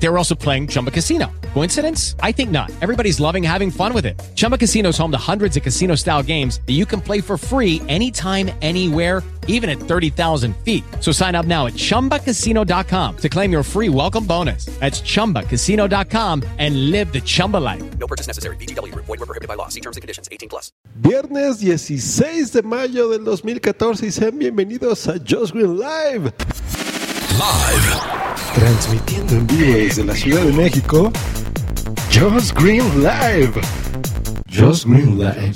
They were also playing Chumba Casino. Coincidence? I think not. Everybody's loving having fun with it. Chumba Casino is home to hundreds of casino style games that you can play for free anytime, anywhere, even at 30,000 feet. So sign up now at chumbacasino.com to claim your free welcome bonus. That's chumbacasino.com and live the Chumba life. No purchase necessary. BGW. Void were prohibited by law. See terms and conditions. 18 plus. Viernes 16 de mayo del 2014 y sean bienvenidos a Just Green Live. Live. Transmitiendo en vivo desde la Ciudad de México. Just Green Live. Just Green Live.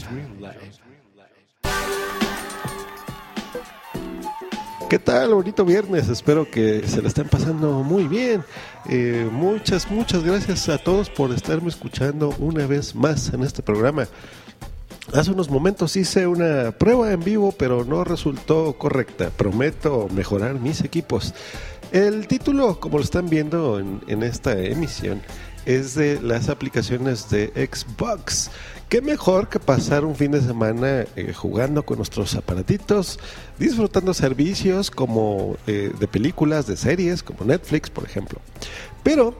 ¿Qué tal? Bonito viernes. Espero que se la estén pasando muy bien. Eh, muchas, muchas gracias a todos por estarme escuchando una vez más en este programa. Hace unos momentos hice una prueba en vivo, pero no resultó correcta. Prometo mejorar mis equipos. El título, como lo están viendo en, esta emisión, es de las aplicaciones de Xbox. Qué mejor que pasar un fin de semana eh, jugando con nuestros aparatitos, disfrutando servicios como eh, de películas, de series, como Netflix, por ejemplo. Pero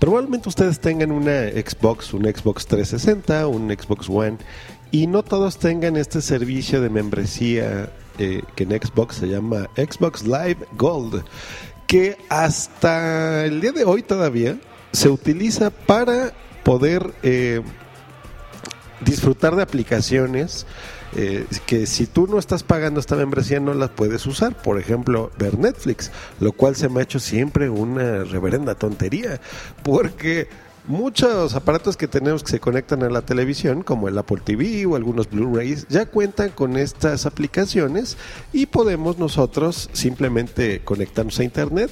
probablemente ustedes tengan una Xbox, un Xbox 360, un Xbox One, y no todos tengan este servicio de membresía eh, que en Xbox se llama Xbox Live Gold, que hasta el día de hoy todavía se utiliza para poder eh, disfrutar de aplicaciones eh, que si tú no estás pagando esta membresía no las puedes usar. Por ejemplo, ver Netflix, lo cual se me ha hecho siempre una reverenda tontería, porque muchos aparatos que tenemos que se conectan a la televisión, como el Apple TV o algunos Blu-rays, ya cuentan con estas aplicaciones y podemos nosotros simplemente conectarnos a Internet,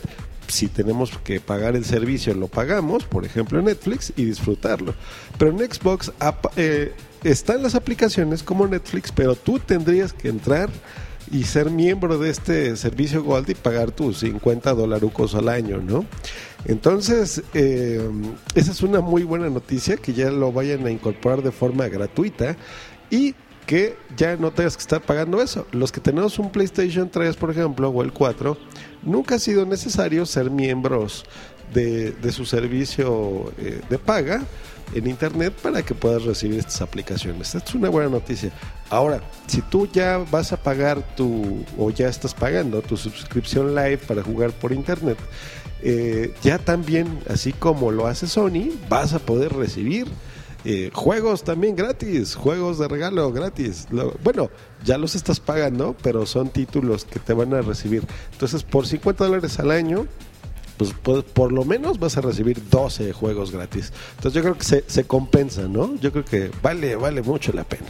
si tenemos que pagar el servicio, lo pagamos, por ejemplo Netflix, y disfrutarlo. Pero en Xbox eh, están las aplicaciones como Netflix, pero tú tendrías que entrar y ser miembro de este servicio Gold y pagar tus 50 dolarucos al año, ¿no? Entonces, eh, esa es una muy buena noticia, que ya lo vayan a incorporar de forma gratuita y que ya no tengas que estar pagando eso. Los que tenemos un PlayStation 3, por ejemplo, o el 4, nunca ha sido necesario ser miembros de, su servicio eh, de paga en internet para que puedas recibir estas aplicaciones. Esta es una buena noticia. Ahora, si tú ya vas a pagar tu, o ya estás pagando tu suscripción live para jugar por internet, eh, ya también, así como lo hace Sony, vas a poder recibir eh, juegos también gratis, juegos de regalo gratis. Bueno, ya los estás pagando, pero son títulos que te van a recibir. Entonces, por 50 dólares al año, pues por, por, lo menos vas a recibir 12 juegos gratis. Entonces yo creo que se, compensa, ¿no? Yo creo que vale, vale mucho la pena.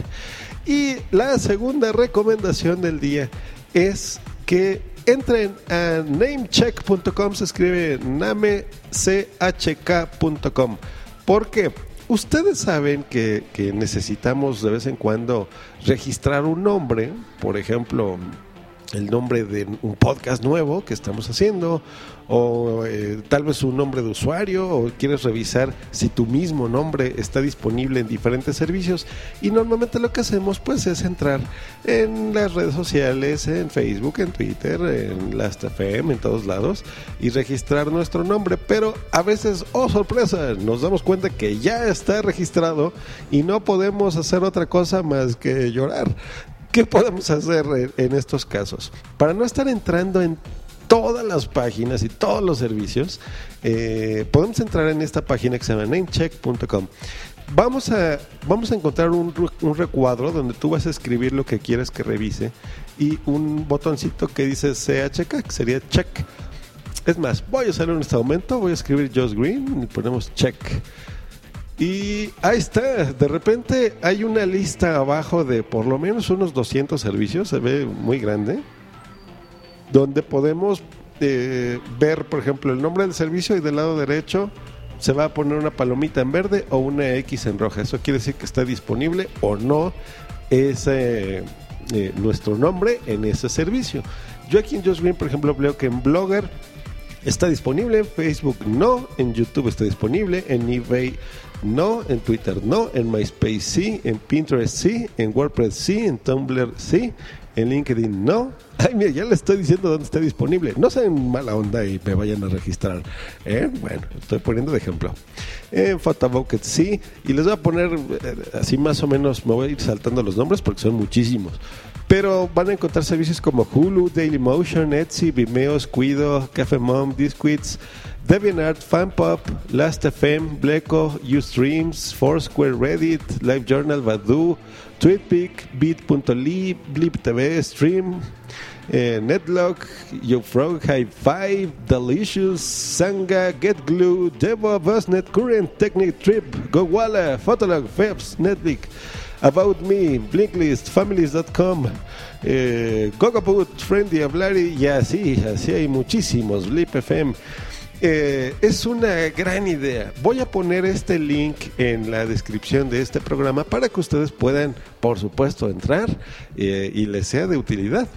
Y la segunda recomendación del día es que entren a namecheck.com, se escribe namechk.com. Porque ustedes saben que necesitamos de vez en cuando registrar un nombre, por ejemplo, el nombre de un podcast nuevo que estamos haciendo o eh, tal vez un nombre de usuario o quieres revisar si tu mismo nombre está disponible en diferentes servicios y normalmente lo que hacemos pues es entrar en las redes sociales, en Facebook, en Twitter, en las FM, en todos lados y registrar nuestro nombre, pero a veces, oh sorpresa, nos damos cuenta que ya está registrado y no podemos hacer otra cosa más que llorar. ¿Qué podemos hacer en estos casos? Para no estar entrando en todas las páginas y todos los servicios, eh, podemos entrar en esta página que se llama namecheck.com. Vamos a, vamos a encontrar un, recuadro donde tú vas a escribir lo que quieres que revise y un botoncito que dice CHK, que sería check. Es más, voy a usarlo en este momento, voy a escribir Just Green y ponemos check. Y ahí está, de repente hay una lista abajo de por lo menos unos 200 servicios, se ve muy grande, donde podemos eh, ver, por ejemplo, el nombre del servicio y del lado derecho se va a poner una palomita en verde o una X en roja. Eso quiere decir que está disponible o no ese, eh, nuestro nombre en ese servicio. Yo aquí en Just Green, por ejemplo, veo que en Blogger Está disponible en Facebook, no. En YouTube está disponible. En eBay, no. En Twitter, no. En MySpace, sí. En Pinterest, sí. En WordPress, sí. En Tumblr, sí. En LinkedIn, no. Ay, mira, ya le estoy diciendo dónde está disponible. No sean mala onda y me vayan a registrar. ¿eh? Bueno, estoy poniendo de ejemplo. En Photobucket, sí. Y les voy a poner eh, así más o menos, me voy a ir saltando los nombres porque son muchísimos. Pero van a encontrar servicios como Hulu, Dailymotion, Etsy, Vimeo, Squido, Cafe Mom, Disquits, DeviantArt, FanPop, Last.fm, Bleco, Ustreams, Foursquare, Reddit, LiveJournal, Badu, TweetPic, Beat.ly, Blip TV, Stream, eh, Netlock, YouFrog, High Five, Delicious, Sanga, GetGlue, Devo, Busnet, Current, Technic, Trip, GoWalla, Photolog, Febs, Netlick, About Me, Blinklist, Families.com, eh, Gogaput, Friendly, Ablari y así, así hay muchísimos, Blip FM. Eh, es una gran idea. Voy a poner este link en la descripción de este programa para que ustedes puedan, por supuesto, entrar eh, y les sea de utilidad.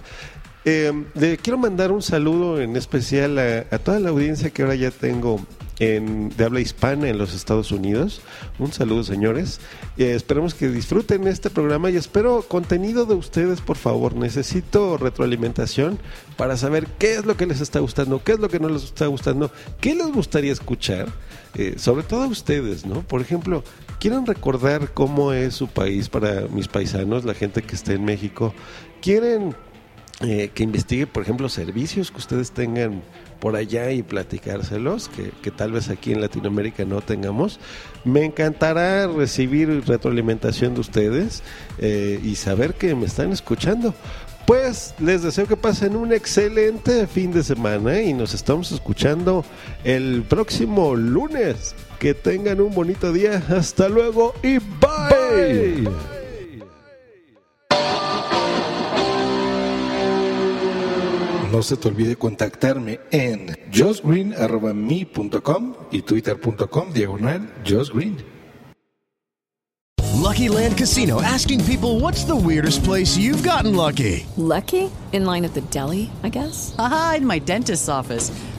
Eh, quiero mandar un saludo en especial a, a toda la audiencia que ahora ya tengo en, de habla hispana en los Estados Unidos. Un saludo, señores. Eh, esperemos que disfruten este programa y espero contenido de ustedes, por favor. Necesito retroalimentación para saber qué es lo que les está gustando, qué es lo que no les está gustando, qué les gustaría escuchar, eh, sobre todo a ustedes, ¿no? Por ejemplo, ¿quieren recordar cómo es su país para mis paisanos, la gente que está en México? ¿Quieren eh, que investigue, por ejemplo, servicios que ustedes tengan por allá y platicárselos, que, que, tal vez aquí en Latinoamérica no tengamos. Me encantará recibir retroalimentación de ustedes eh, y saber que me están escuchando. Pues les deseo que pasen un excelente fin de semana y nos estamos escuchando el próximo lunes. Que tengan un bonito día. Hasta luego y bye. bye. No se te olvide contactarme en josgreen.me.com y twitter.com diagonal josgreen. Lucky Land Casino asking people what's the weirdest place you've gotten lucky? Lucky? In line at the deli, I guess? Aha, in my dentist's office.